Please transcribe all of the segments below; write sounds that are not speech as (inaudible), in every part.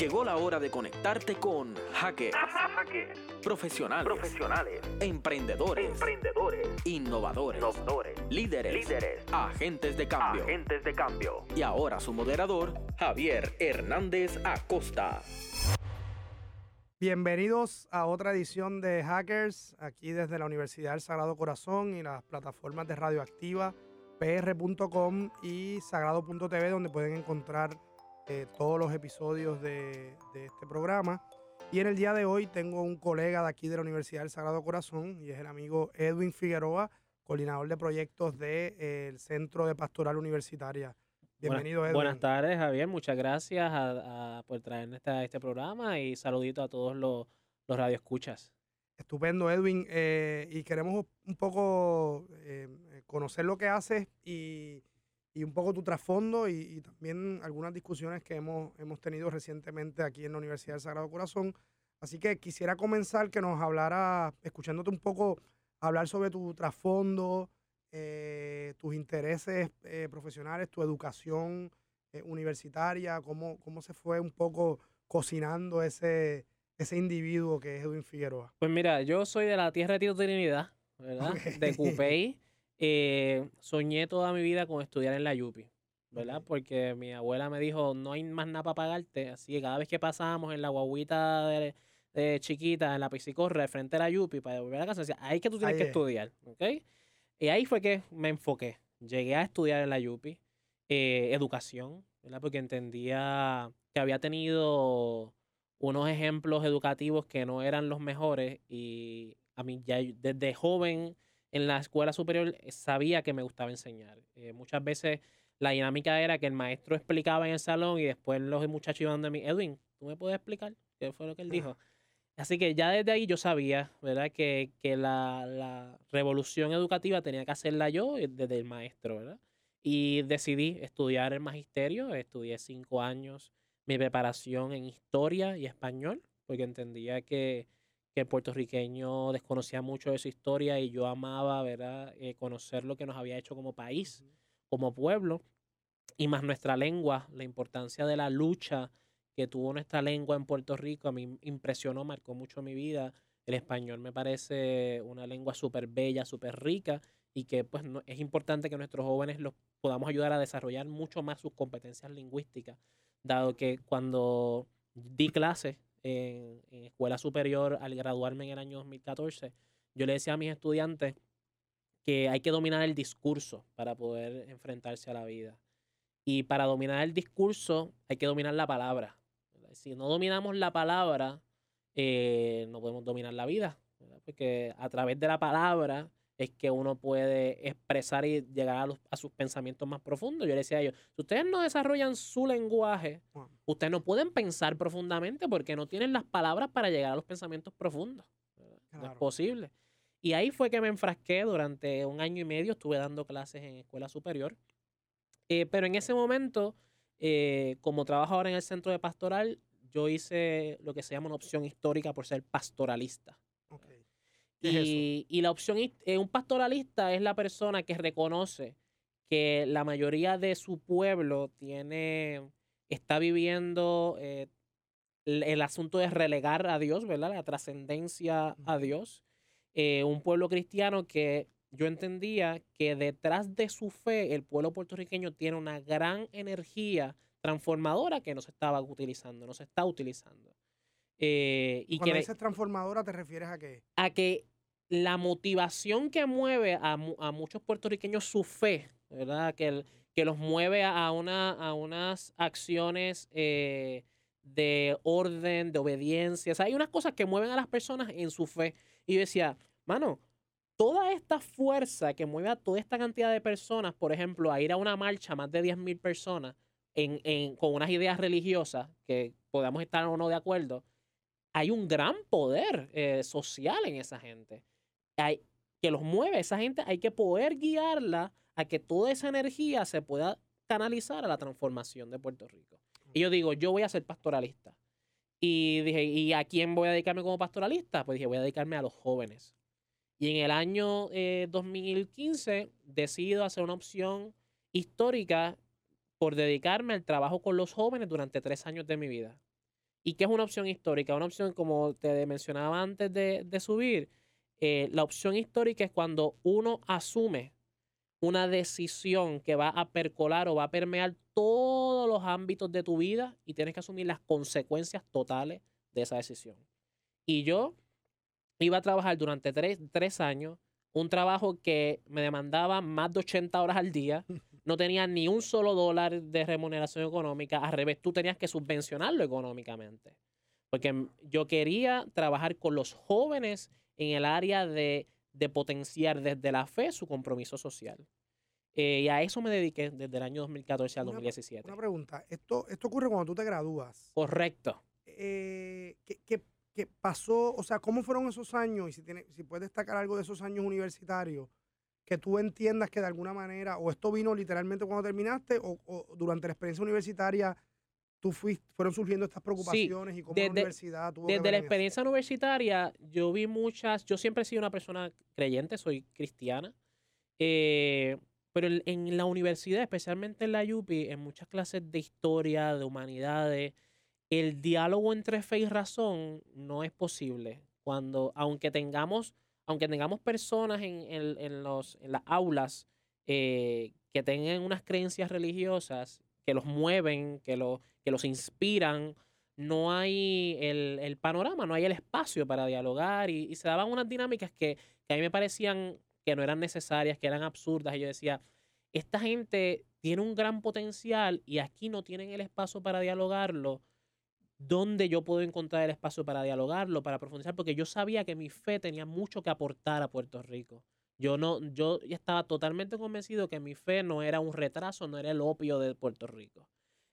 Llegó la hora de conectarte con hackers, profesionales, profesionales, emprendedores, emprendedores, innovadores, innovadores, líderes, líderes, agentes de cambio. agentes de cambio. Y ahora su moderador, Javier Hernández Acosta. Bienvenidos a otra edición de Hackers, aquí desde la Universidad del Sagrado Corazón y las plataformas de Radioactiva, pr.com y sagrado.tv, donde pueden encontrar eh, todos los episodios de, de este programa. Y en el día de hoy tengo un colega de aquí de la Universidad del Sagrado Corazón y es el amigo Edwin Figueroa, coordinador de proyectos del Centro de Pastoral Universitaria. Bienvenido, buenas, Edwin. buenas tardes, Javier. Muchas gracias a- a- por traerme este, este programa y saludito a todos los, los radioescuchas. Estupendo, Edwin. eh, y queremos un poco eh, conocer lo que haces y, y un poco tu trasfondo y, y también algunas discusiones que hemos, hemos tenido recientemente aquí en la Universidad del Sagrado Corazón. Así que quisiera comenzar que nos hablara, escuchándote un poco, hablar sobre tu trasfondo, eh, tus intereses eh, profesionales, tu educación eh, universitaria, cómo, cómo se fue un poco cocinando ese, ese individuo que es Edwin Figueroa. Pues mira, yo soy de la tierra de Tito Trinidad, ¿verdad? De Ok. Cupey. Eh, soñé toda mi vida con estudiar en la Yupi, ¿verdad? Ok. Porque mi abuela me dijo, no hay más nada para pagarte. Así que cada vez que pasábamos en la guaguita de, de chiquita, en la piscicorra, de frente a la Yupi, para volver a casa, decía, ahí que tú tienes Ahí que es. estudiar, ¿ok? Y ahí fue que me enfoqué. Llegué a estudiar en la Yupi, eh, educación, ¿verdad? Porque entendía que había tenido unos ejemplos educativos que no eran los mejores y a mí ya desde joven en la escuela superior eh, sabía que me gustaba enseñar. Eh, muchas veces la dinámica era que el maestro explicaba en el salón y después los muchachos iban de mí, Edwin, ¿tú me puedes explicar qué fue lo que él dijo? (laughs) Así que ya desde ahí yo sabía, ¿verdad? Que, que la, la revolución educativa tenía que hacerla yo eh, desde el maestro, ¿verdad? Y decidí estudiar el magisterio, estudié cinco años mi preparación en historia y español, porque entendía que, que el puertorriqueño desconocía mucho de su historia y yo amaba, ¿verdad? Eh, conocer lo que nos había hecho como país, como pueblo, y más nuestra lengua, la importancia de la lucha que tuvo nuestra lengua en Puerto Rico, a mí impresionó, marcó mucho mi vida. El español me parece una lengua súper bella, súper rica y que pues no- es importante que nuestros jóvenes los podamos ayudar a desarrollar mucho más sus competencias lingüísticas, dado que cuando di clases en, escuela superior al graduarme en el año 2014, yo le decía a mis estudiantes que hay que dominar el discurso para poder enfrentarse a la vida. Y para dominar el discurso hay que dominar la palabra. Si no dominamos la palabra, eh, no podemos dominar la vida. Porque a través de la palabra es que uno puede expresar y llegar a, los- a sus pensamientos más profundos. Yo le decía a ellos, si ustedes no desarrollan su lenguaje, ustedes no pueden pensar profundamente porque no tienen las palabras para llegar a los pensamientos profundos. No es posible. Y ahí fue que me enfrasqué durante un año y medio, estuve dando clases en escuela superior. Eh, pero en ese momento, eh, como trabajo ahora en el centro de pastoral, yo hice lo que se llama una opción histórica por ser pastoralista. Ok. ¿Qué es eso? Y, y la opción, eh, un pastoralista es la persona que reconoce que la mayoría de su pueblo tiene, está viviendo eh, el, el asunto de relegar a Dios, ¿verdad? La trascendencia a. Dios. Eh, un pueblo cristiano que yo entendía que detrás de su fe el pueblo puertorriqueño tiene una gran energía transformadora que no se estaba utilizando, no se está utilizando. Eh, y Cuando que, dices transformadora, ¿te refieres a qué? a que la motivación que mueve a, mu- a muchos puertorriqueños su fe, ¿verdad? Que, los mueve a, a una, a unas acciones eh, de orden, de obediencia. Hay unas cosas que mueven a las personas en su fe. Y yo decía, mano, toda esta fuerza que mueve a toda esta cantidad de personas, por ejemplo, a ir a una marcha, más de 10.000 personas, con unas ideas religiosas que podamos estar o no de acuerdo, hay un gran poder eh, social en esa gente. Hay, que los mueve, esa gente hay que poder guiarla a que toda esa energía se pueda canalizar a la transformación de Puerto Rico. Y yo digo, yo voy a ser pastoralista. Y dije, ¿y a quién voy a dedicarme como pastoralista? Pues dije, voy a dedicarme a los jóvenes. Y en el año eh, 2015 decido hacer una opción histórica por dedicarme al trabajo con los jóvenes durante tres años de mi vida. ¿Y qué es una opción histórica? Una opción, como te mencionaba antes de, de subir, eh, la opción histórica es cuando uno asume una decisión que va a percolar o va a permear todos los ámbitos de tu vida y tienes que asumir las consecuencias totales de esa decisión. Y yo iba a trabajar durante tres, tres años, un trabajo que me demandaba más de 80 horas al día, (laughs) no tenía ni un solo dólar de remuneración económica, al revés, tú tenías que subvencionarlo económicamente, porque yo quería trabajar con los jóvenes en el área de, potenciar desde la fe su compromiso social. Eh, y a eso me dediqué desde el año 2014 al 2017. Una pregunta, ¿Esto, esto ocurre cuando tú te gradúas. Correcto. Eh, ¿qué, pasó? O sea, ¿cómo fueron esos años? Y si, tiene, si puedes destacar algo de esos años universitarios, que tú entiendas que de alguna manera, o esto vino literalmente cuando terminaste, o, o durante la experiencia universitaria tú fuiste, fueron surgiendo estas preocupaciones y cómo la universidad tuvo Desde la experiencia universitaria, yo vi muchas, yo siempre he sido una persona creyente, soy cristiana, eh, pero en, la universidad, especialmente en la UPI, en muchas clases de historia, de humanidades, el diálogo entre fe y razón no es posible. Cuando, aunque tengamos, aunque tengamos personas en, los, en las aulas eh, que tengan unas creencias religiosas, que los mueven, que, lo, que los inspiran, no hay el, panorama, no hay el espacio para dialogar y, se daban unas dinámicas que, a mí me parecían que no eran necesarias, que eran absurdas. Y yo decía, esta gente tiene un gran potencial y aquí no tienen el espacio para dialogarlo. ¿Dónde yo puedo encontrar el espacio para dialogarlo, para profundizar? Porque yo sabía que mi fe tenía mucho que aportar a Puerto Rico. Yo no, yo estaba totalmente convencido que mi fe no era un retraso, no era el opio de Puerto Rico.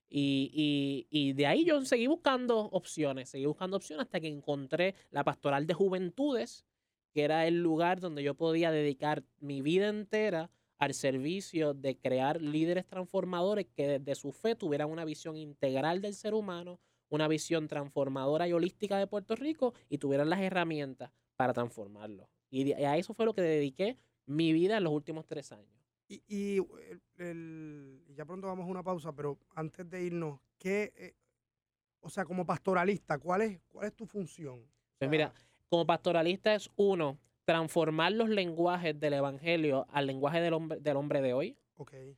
Y, y, de ahí yo seguí buscando opciones, seguí buscando opciones hasta que encontré la pastoral de juventudes, que era el lugar donde yo podía dedicar mi vida entera al servicio de crear líderes transformadores que desde su fe tuvieran una visión integral del ser humano, una visión transformadora y holística de Puerto Rico y tuvieran las herramientas para transformarlo. Y a eso fue lo que dediqué mi vida en los últimos tres años. Y, ya pronto vamos a una pausa, pero antes de irnos, ¿qué, eh, o sea, como pastoralista, ¿cuál es, cuál es tu función? Pues mira, como pastoralista es uno, transformar los lenguajes del evangelio al lenguaje del hombre, del hombre de hoy. Okay.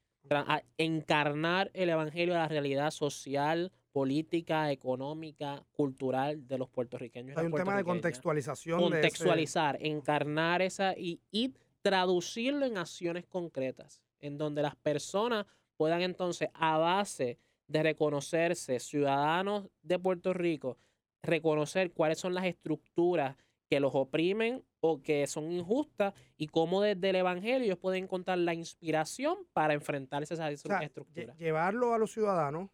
encarnar el evangelio a la realidad social, política, económica, cultural de los puertorriqueños. Hay un tema de contextualización. Contextualizar, encarnar esa y, y traducirlo en acciones concretas, en donde las personas puedan entonces, a base de reconocerse ciudadanos de Puerto Rico, reconocer cuáles son las estructuras que los oprimen o que son injustas y cómo desde el Evangelio ellos pueden encontrar la inspiración para enfrentarse a esas estructuras. Llevarlo a los ciudadanos,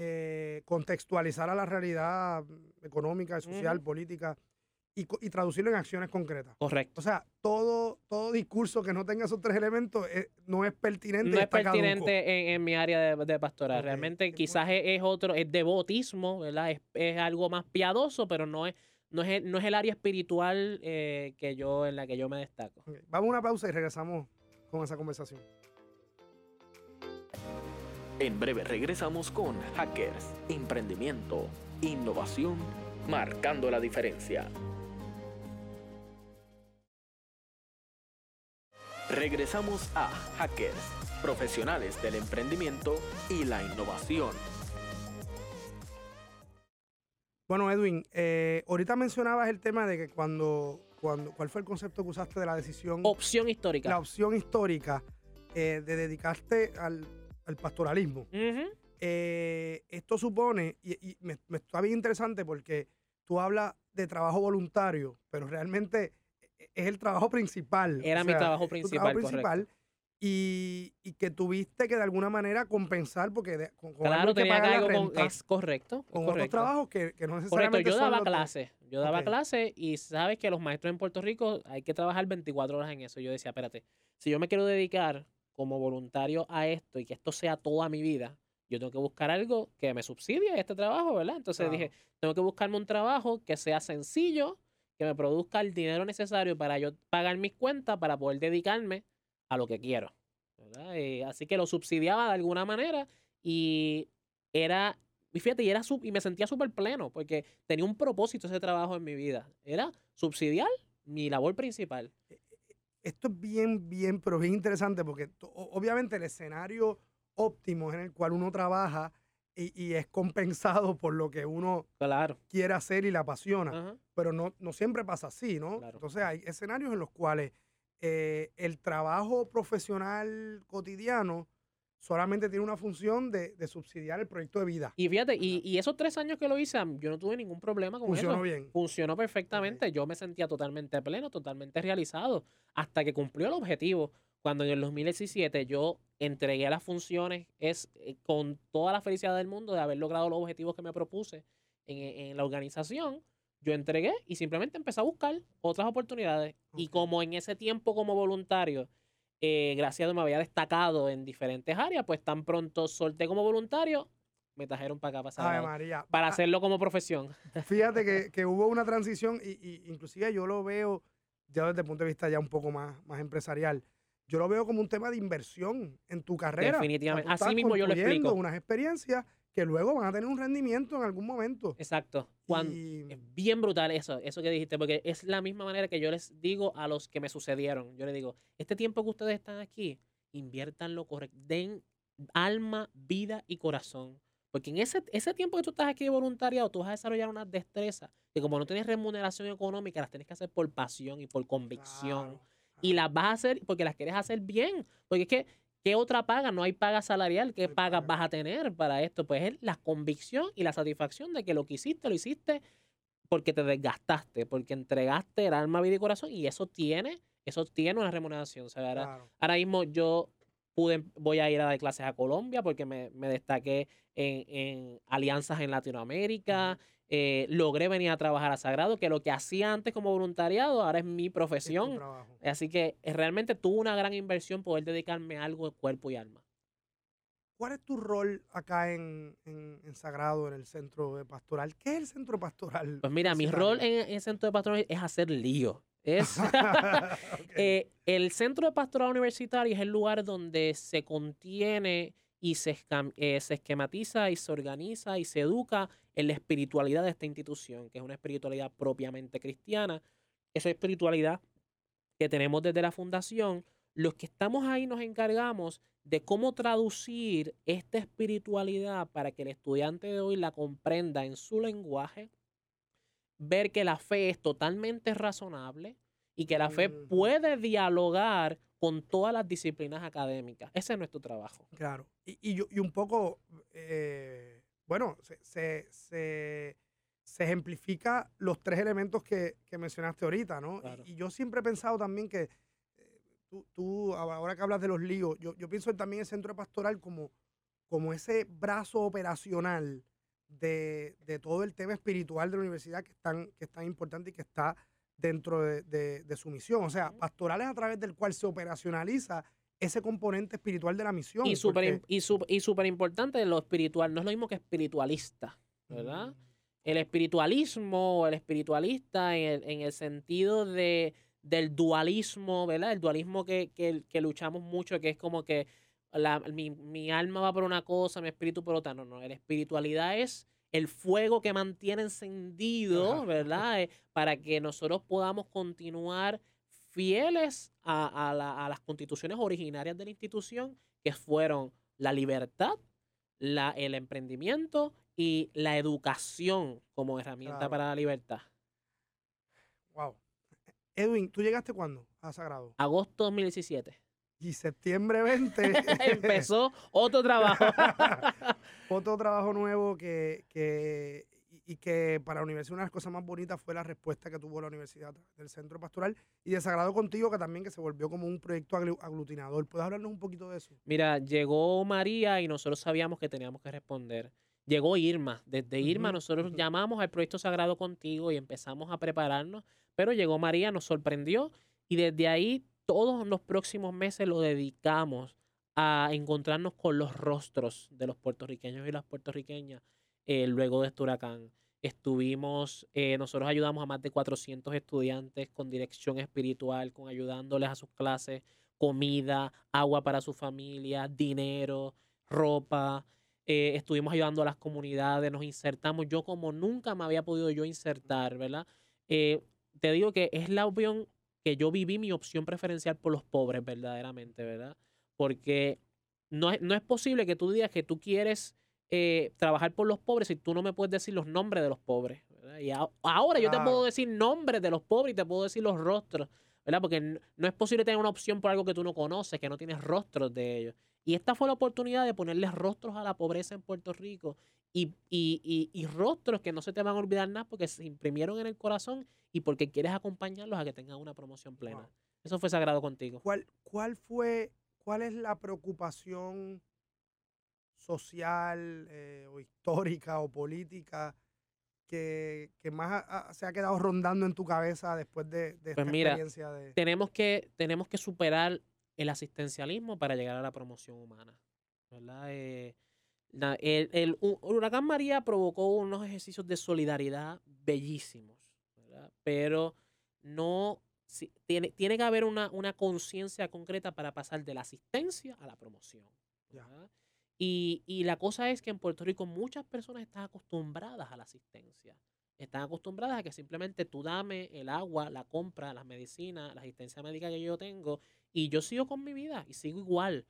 eh, contextualizar a la realidad económica, social, política y, traducirlo en acciones concretas. Correcto. O sea, todo, todo discurso que no tenga esos tres elementos eh, no es pertinente. No es pertinente en, mi área de, de pastoral. Realmente quizás es, otro, es devotismo, ¿verdad? Es, algo más piadoso, pero no es, no es, no es el área espiritual eh, que yo, en la que yo me destaco. Vamos a una pausa y regresamos con esa conversación. En breve regresamos con Hackers, Emprendimiento, Innovación, marcando la diferencia. Regresamos a Hackers, profesionales del emprendimiento y la innovación. Bueno, Edwin, eh, ahorita mencionabas el tema de que cuando, cuando, ¿cuál fue el concepto que usaste de la decisión? Opción histórica. La opción histórica eh, de dedicarte al, pastoralismo. Eh, esto supone, y, me, me, está bien interesante porque tú hablas de trabajo voluntario, pero realmente es el trabajo principal. Era mi trabajo principal. principal y, que tuviste que de alguna manera compensar porque con, claro, tenía que algo con, es correcto. Con otros trabajos que, que no necesariamente Correcto, yo daba clases. Yo daba clases y sabes que los maestros en Puerto Rico hay que trabajar 24 horas en eso. Yo decía, espérate, si yo me quiero dedicar como voluntario a esto y que esto sea toda mi vida, yo tengo que buscar algo que me subsidie este trabajo, ¿verdad? Entonces dije, tengo que buscarme un trabajo que sea sencillo, que me produzca el dinero necesario para yo pagar mis cuentas para poder dedicarme a lo que quiero. así que lo subsidiaba de alguna manera y era Y fíjate, y, era sub- y me sentía súper pleno, porque tenía un propósito ese trabajo en mi vida. Era subsidiar mi labor principal. Esto es bien, bien, pero bien interesante porque obviamente el escenario óptimo es en el cual uno trabaja y, y es compensado por lo que uno Claro. quiere hacer y le apasiona. Ajá. pero no, no siempre pasa así, ¿no? Claro. Entonces hay escenarios en los cuales eh, el trabajo profesional cotidiano solamente tiene una función de, de subsidiar el proyecto de vida. Y fíjate, y, y esos tres años que lo hice, yo no tuve ningún problema con Funcionó eso. bien. Funcionó perfectamente. Yo me sentía totalmente pleno, totalmente realizado, hasta que cumplió el objetivo. Cuando en el 2017 yo entregué las funciones, es eh, con toda la felicidad del mundo de haber logrado los objetivos que me propuse en, en la organización, yo entregué y simplemente empecé a buscar otras oportunidades. Y como en ese tiempo como voluntario, eh, gracias a Dios me había destacado en diferentes áreas, pues tan pronto solté como voluntario, me trajeron para acá, para, María. para Ah, hacerlo como profesión. (laughs) Fíjate que, (laughs) que hubo una transición y, y inclusive yo lo veo ya desde el punto de vista ya un poco más, más empresarial. Yo lo veo como un tema de inversión en tu carrera. Definitivamente. Así mismo yo lo explico. unas experiencias que luego van a tener un rendimiento en algún momento. Exacto. Y- es bien brutal eso, eso que dijiste, porque es la misma manera que yo les digo a los que me sucedieron. Yo les digo, este tiempo que ustedes están aquí, inviértanlo correcto, den alma, vida y corazón. Porque en ese, ese tiempo que tú estás aquí de voluntariado, tú vas a desarrollar unas destrezas que como no tienes remuneración económica, las tienes que hacer por pasión y por convicción. Claro, Y las vas a hacer porque las quieres hacer bien. Porque es que, ¿qué otra paga? No hay paga salarial. ¿Qué No hay paga paga. vas a tener para esto? Pues es la convicción y la satisfacción de que lo que hiciste, lo hiciste porque te desgastaste, porque entregaste el alma, vida y corazón. Y eso tiene, eso tiene una remuneración. O sea, ahora, Claro. ahora mismo yo pude, voy a ir a dar clases a Colombia porque me, me destaqué en, en alianzas en Latinoamérica. eh, logré venir a trabajar a Sagrado, que lo que hacía antes como voluntariado ahora es mi profesión. Así que eh, realmente tuvo una gran inversión poder dedicarme a algo de cuerpo y alma. ¿Cuál es tu rol acá en, en- en Sagrado, en el centro de pastoral? ¿Qué es el centro pastoral? Pues mira, mi rol en, en el centro de pastoral es hacer lío. Es (laughs) (laughs) eh, el centro de pastoral universitario es el lugar donde se contiene y se, eh, se esquematiza y se organiza y se educa en la espiritualidad de esta institución, que es una espiritualidad propiamente cristiana. Esa espiritualidad que tenemos desde la fundación, los que estamos ahí nos encargamos de cómo traducir esta espiritualidad para que el estudiante de hoy la comprenda en su lenguaje, ver que la fe es totalmente razonable y que la fe puede dialogar con todas las disciplinas académicas. Ese es nuestro trabajo. Claro. Y, y, y un poco, eh, bueno, se, se, se- se ejemplifica los tres elementos que, que mencionaste ahorita, ¿no? Y, yo siempre he pensado también que eh, tú, tú, ahora que hablas de los líos, yo, yo pienso también el centro pastoral como, como ese brazo operacional de, de todo el tema espiritual de la universidad que es tan, que es tan importante y que está dentro de, de- de su misión. O sea, Ujú. pastoral es a través del cual se operacionaliza ese componente espiritual de la misión. Y súper y sup- y súper importante lo espiritual. No es lo mismo que espiritualista, ¿verdad? Mm, El espiritualismo o el espiritualista en el, en el sentido de, del dualismo, ¿verdad? El dualismo que, que, que luchamos mucho, que es como que la- mi, mi alma va por una cosa, mi espíritu por otra. No, no, la espiritualidad es el fuego que mantiene encendido, Ajá. (laughs) ¿verdad? Eh, para que nosotros podamos continuar fieles a, a la- a las constituciones originarias de la institución, que fueron la libertad, la, el emprendimiento y la educación como herramienta Claro. para la libertad. Wow. Edwin, ¿tú llegaste cuándo a Sagrado? Agosto 2017. Y septiembre 20. (laughs) Empezó otro trabajo. (laughs) Otro trabajo nuevo que, que- y, que para la universidad una de las cosas más bonitas fue la respuesta que tuvo la universidad del centro pastoral y de Sagrado Contigo, que también que se volvió como un proyecto aglu- aglutinador. ¿Puedes hablarnos un poquito de eso? Mira, llegó María y nosotros sabíamos que teníamos que responder. Llegó Irma. Desde Irma Ujú, nosotros llamamos al proyecto Sagrado Contigo y empezamos a prepararnos, pero llegó María, nos sorprendió y desde ahí todos los próximos meses lo dedicamos a encontrarnos con los rostros de los puertorriqueños y las puertorriqueñas eh, luego de este huracán. Estuvimos, eh, nosotros ayudamos a más de 400 estudiantes con dirección espiritual, con ayudándoles a sus clases, comida, agua para su familia, dinero, ropa. eh, estuvimos ayudando a las comunidades, nos insertamos. Yo como nunca me había podido yo insertar, ¿verdad? Te digo que es la opción que yo viví, mi opción preferencial por los pobres, verdaderamente, ¿verdad? Porque no es, no es posible que tú digas que tú quieres eh, trabajar por los pobres si tú no me puedes decir los nombres de los pobres. ¿verdad? Y a- ahora yo te puedo decir nombres de los pobres y te puedo decir los rostros, ¿verdad? Porque n- no es posible tener una opción por algo que tú no conoces, que no tienes rostros de ellos. Y esta fue la oportunidad de ponerles rostros a la pobreza en Puerto Rico y, y, y, y rostros que no se te van a olvidar nada porque se imprimieron en el corazón y porque quieres acompañarlos a que tengan una promoción plena. Wow. Eso fue sagrado contigo. ¿Cuál, ¿Cuál fue, cuál es la preocupación social eh, o histórica o política que, que más ha- se ha quedado rondando en tu cabeza después de, de esta Pues mira, experiencia de... tenemos que, tenemos que superar el asistencialismo para llegar a la promoción humana. ¿verdad? Eh, el, el hu- huracán María provocó unos ejercicios de solidaridad bellísimos, ¿verdad? pero no si- tiene, tiene que haber una, una conciencia concreta para pasar de la asistencia a la promoción. Y, y la cosa es que en Puerto Rico muchas personas están acostumbradas a la asistencia. Están acostumbradas a que simplemente tú dame el agua, la compra, las medicinas, la asistencia médica que yo tengo y yo sigo con mi vida y sigo igual.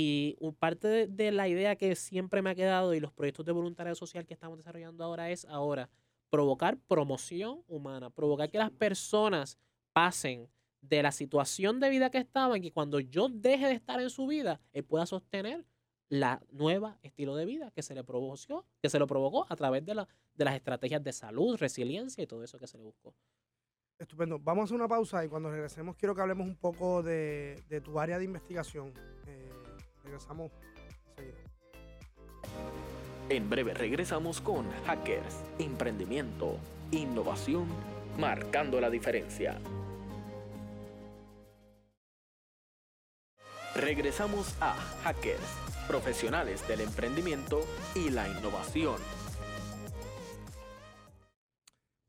Y parte de, de la idea que siempre me ha quedado y los proyectos de voluntariado social que estamos desarrollando ahora es ahora provocar promoción humana, provocar que las personas pasen de la situación de vida que estaban, que cuando yo deje de estar en su vida, él pueda sostener la nueva estilo de vida que se le provocó, que se lo provocó a través de, la, de las estrategias de salud, resiliencia y todo eso que se le buscó. Estupendo. Vamos a hacer una pausa y cuando regresemos quiero que hablemos un poco de, de tu área de investigación. Eh, regresamos enseguida. En breve regresamos con Hackers, Emprendimiento, Innovación, marcando la diferencia. Regresamos a Hackers, profesionales del emprendimiento y la innovación.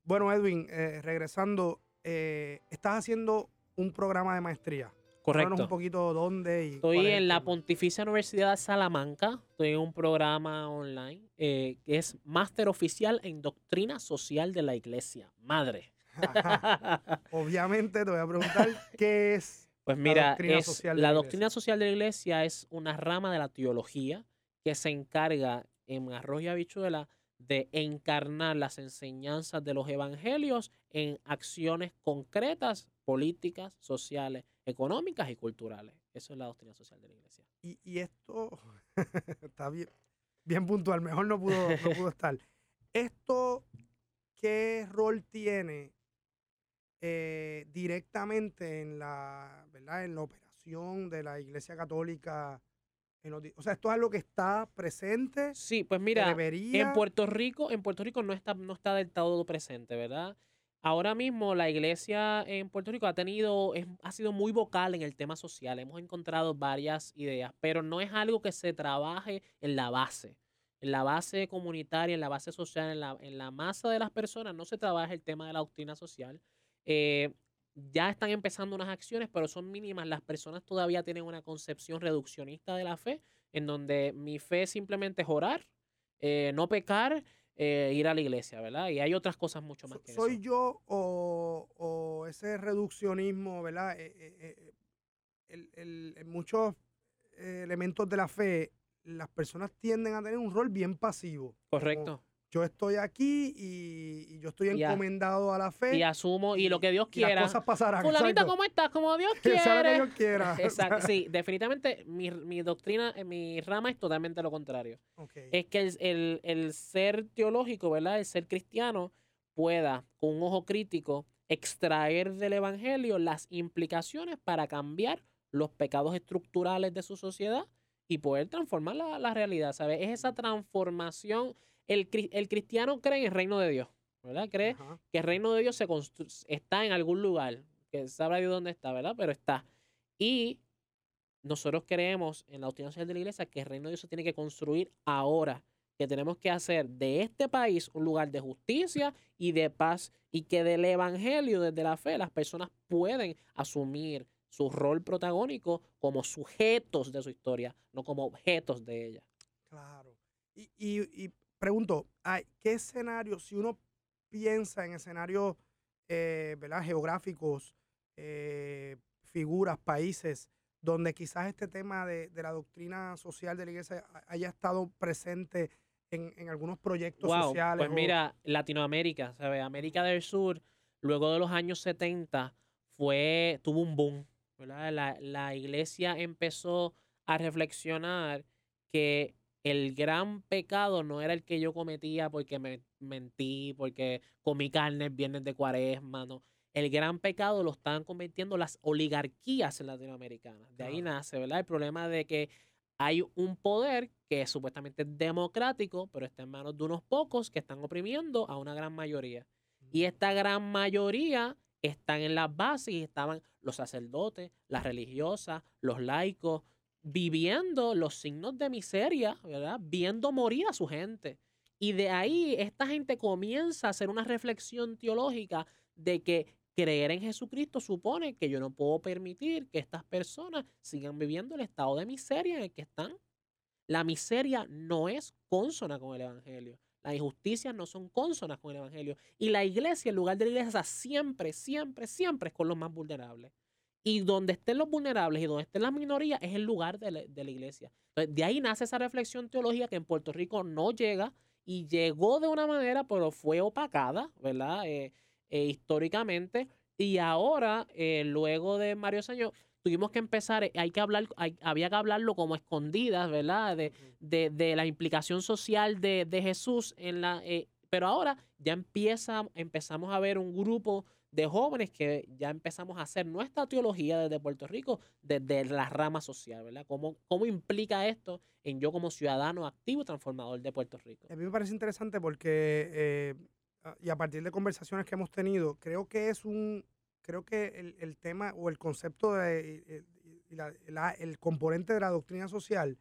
Bueno, Edwin, eh, regresando, eh, estás haciendo un programa de maestría. Háblanos Correcto. un poquito dónde y Estoy es en la. Pontificia Universidad de Salamanca. Estoy en un programa online eh, que es Máster Oficial en Doctrina Social de la Iglesia. Madre. (laughs) Obviamente te voy a preguntar qué es. (laughs) Pues La mira, doctrina es- social de la la doctrina social de la iglesia es una rama de la teología que se encarga en arroz y habichuela de encarnar las enseñanzas de los evangelios en acciones concretas, políticas, sociales, económicas y culturales. Eso es la doctrina social de la iglesia. Y, y esto (laughs) está bien, bien puntual, mejor no pudo, no pudo estar. ¿Esto qué rol tiene eh, directamente en la, ¿verdad? en la operación de la Iglesia Católica? en los o sea, esto es algo que está presente. Sí, pues mira, debería, En Puerto Rico, en Puerto Rico no está, no está del todo presente, ¿verdad? Ahora mismo la iglesia en Puerto Rico ha tenido, es- ha sido muy vocal en el tema social. Hemos encontrado varias ideas, pero no es algo que se trabaje en la base. En la base comunitaria, en la base social, en la, en la masa de las personas, no se trabaja el tema de la doctrina social. Eh, ya están empezando unas acciones, pero son mínimas. Las personas todavía tienen una concepción reduccionista de la fe, en donde mi fe simplemente es orar, eh, no pecar, eh, ir a la iglesia, ¿verdad? Y hay otras cosas mucho más so- que ¿soy eso. yo o, o ese reduccionismo, ¿verdad? Eh, eh, eh, el- el- en muchos elementos de la fe, las personas tienden a tener un rol bien pasivo. como, Correcto. Yo estoy aquí y, y yo estoy Y encomendado a la fe. Y asumo, y, lo que Dios y las quiera. cosas pasarán. Fulanita. ¿cómo estás? Como Dios (laughs) que quiera. (laughs) Exacto, (laughs) sí, definitivamente mi, mi doctrina, eh, mi rama es totalmente lo contrario. Es que el, el- el ser teológico, ¿verdad? El ser cristiano pueda, con un ojo crítico, extraer del evangelio las implicaciones para cambiar los pecados estructurales de su sociedad y poder transformar la, la realidad, ¿sabes? Es esa transformación. El, el cristiano cree en el reino de Dios, ¿verdad? Cree Ajá. que el reino de Dios se está en algún lugar, que sabrá Dios dónde está, ¿verdad? Pero está. Y nosotros creemos en la doctrina social de la iglesia que el reino de Dios se tiene que construir ahora, que tenemos que hacer de este país un lugar de justicia y de paz y que del evangelio, desde la fe, las personas pueden asumir su rol protagónico como sujetos de su historia, no como objetos de ella. Claro. Y, y- y pregunto, ¿qué escenario, si uno piensa en escenarios eh, ¿verdad? geográficos, eh, figuras, países, donde quizás este tema de, de la doctrina social de la iglesia ha- haya estado presente en, en algunos proyectos Wow, sociales? pues o- mira, Latinoamérica, ¿sabes? América del Sur, luego de los años 70, fue, tuvo un boom, ¿verdad? La, la iglesia empezó a reflexionar que el gran pecado no era el que yo cometía porque me mentí, porque comí carne el viernes de cuaresma, no. El gran pecado lo estaban convirtiendo las oligarquías latinoamericanas. De ahí nace, ¿verdad? El problema de que hay un poder que es supuestamente democrático, pero está en manos de unos pocos que están oprimiendo a una gran mayoría. Y esta gran mayoría están en las bases y estaban los sacerdotes, las religiosas, los laicos, viviendo los signos de miseria, ¿verdad? Viendo morir a su gente. Y de ahí esta gente comienza a hacer una reflexión teológica de que creer en Jesucristo supone que yo no puedo permitir que estas personas sigan viviendo el estado de miseria en el que están. La miseria no es consona con el Evangelio. Las injusticias no son consonas con el Evangelio. Y la iglesia, el lugar de la iglesia, siempre, siempre, siempre es con los más vulnerables. Y donde estén los vulnerables y donde estén las minorías es el lugar de la, de la iglesia. Entonces, de ahí nace esa reflexión teológica que en Puerto Rico no llega y llegó de una manera, pero fue opacada, ¿verdad? Eh, eh, históricamente. Y ahora, eh, luego de varios años, tuvimos que empezar, hay que hablar, hay- había que hablarlo como escondidas, ¿verdad? De, de, de la implicación social de, de Jesús en la pero ahora ya empieza, empezamos a ver un grupo de jóvenes que ya empezamos a hacer nuestra teología desde Puerto Rico, desde la rama social, ¿verdad? ¿Cómo, cómo implica esto en yo como ciudadano activo transformador de Puerto Rico? A mí me parece interesante porque, eh, y a partir de conversaciones que hemos tenido, creo que es un, creo que el, el tema o el concepto de, eh, y la- la- el componente de la doctrina social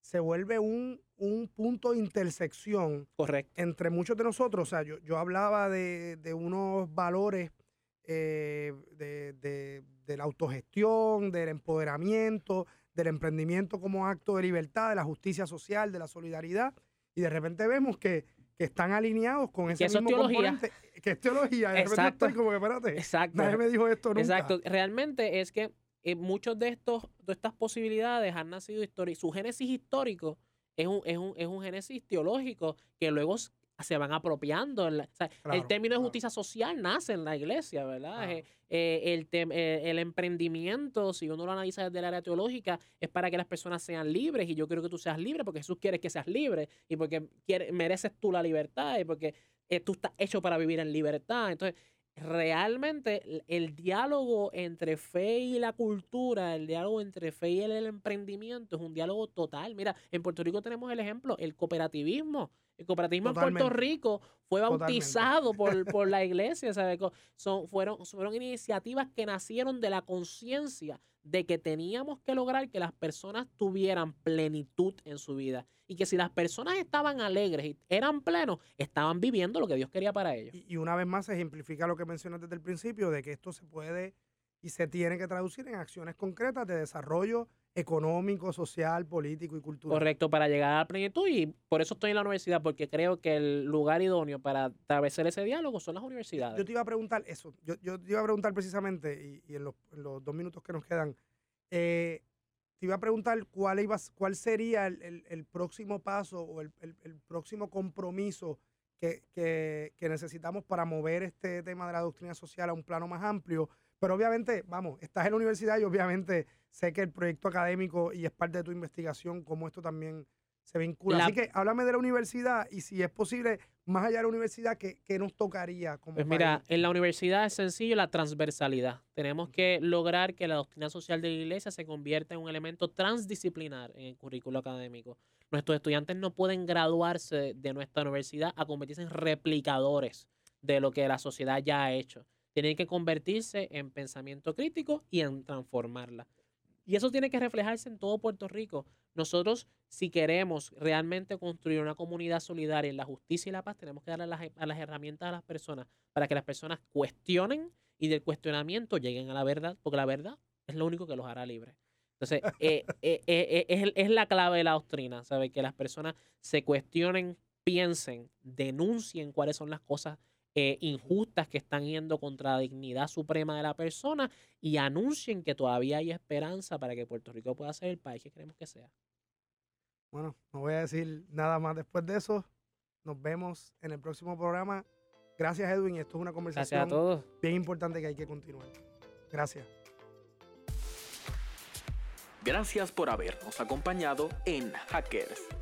se vuelve un, un punto de intersección Correcto. entre muchos de nosotros. O sea, yo, yo hablaba de, de unos valores eh, de, de- de la autogestión, del empoderamiento, del emprendimiento como acto de libertad, de la justicia social, de la solidaridad, y de repente vemos que, que están alineados con ese mismo teología. componente, que es teología. De repente estoy como que, espérate, Exacto. nadie me dijo esto nunca. Exacto. Realmente es que eh, muchos de estos, de estas posibilidades han nacido históricos. Su génesis histórico es un, es un, es un génesis teológico que luego se van apropiando. en la- o sea, el término de claro. justicia social nace en la iglesia, ¿verdad? Claro. Eh, eh, el, eh, el emprendimiento, si uno lo analiza desde el área teológica, es para que las personas sean libres y yo quiero que tú seas libre porque Jesús quiere que seas libre y porque quiere, mereces tú la libertad y porque eh, tú estás hecho para vivir en libertad. Entonces, realmente el, el diálogo entre fe y la cultura, el diálogo entre fe y el, el emprendimiento es un diálogo total. Mira, en Puerto Rico tenemos el ejemplo, el cooperativismo. El cooperativismo en Puerto. Rico fue bautizado (laughs) por, por la iglesia, Son, fueron, fueron iniciativas que nacieron de la conciencia de que teníamos que lograr que las personas tuvieran plenitud en su vida y que si las personas estaban alegres y eran plenos, estaban viviendo lo que Dios quería para ellos. Y, y una vez más se ejemplifica lo que mencionas desde el principio, de que esto se puede y se tiene que traducir en acciones concretas de desarrollo económico, social, político y cultural. Correcto, para llegar a la plenitud y por eso estoy en la universidad, porque creo que el lugar idóneo para atravesar ese diálogo son las universidades. Yo te iba a preguntar eso, yo, yo te iba a preguntar precisamente, y, y en, los, en los dos minutos que nos quedan, eh, te iba a preguntar cuál, iba, cuál sería el, el- el próximo paso o el, el- el próximo compromiso que, que- que necesitamos para mover este tema de la doctrina social a un plano más amplio. Pero obviamente, vamos, estás en la universidad y obviamente sé que el proyecto académico y es parte de tu investigación, cómo esto también se vincula. La- Así que háblame de la universidad y si es posible, más allá de la universidad, ¿qué, qué nos tocaría como Pues país? mira, en la universidad es sencillo la transversalidad. Tenemos que lograr que la doctrina social de la iglesia se convierta en un elemento transdisciplinar en el currículo académico. Nuestros estudiantes no pueden graduarse de nuestra universidad a convertirse en replicadores de lo que la sociedad ya ha hecho. Tienen que convertirse en pensamiento crítico y en transformarla. Y eso tiene que reflejarse en todo Puerto Rico. Nosotros, si queremos realmente construir una comunidad solidaria en la justicia y la paz, tenemos que darle las, a las herramientas a las personas para que las personas cuestionen y del cuestionamiento lleguen a la verdad, porque la verdad es lo único que los hará libres. Entonces, eh, (laughs) eh, eh, es, es la clave de la doctrina, ¿sabes? Que las personas se cuestionen, piensen, denuncien cuáles son las cosas injustas que están yendo contra la dignidad suprema de la persona y anuncien que todavía hay esperanza para que Puerto Rico pueda ser el país que queremos que sea. Bueno, no voy a decir nada más después de eso. Nos vemos en el próximo programa. Gracias, Edwin. Esto es una conversación bien importante que hay que continuar. Gracias. Gracias por habernos acompañado en Hackers.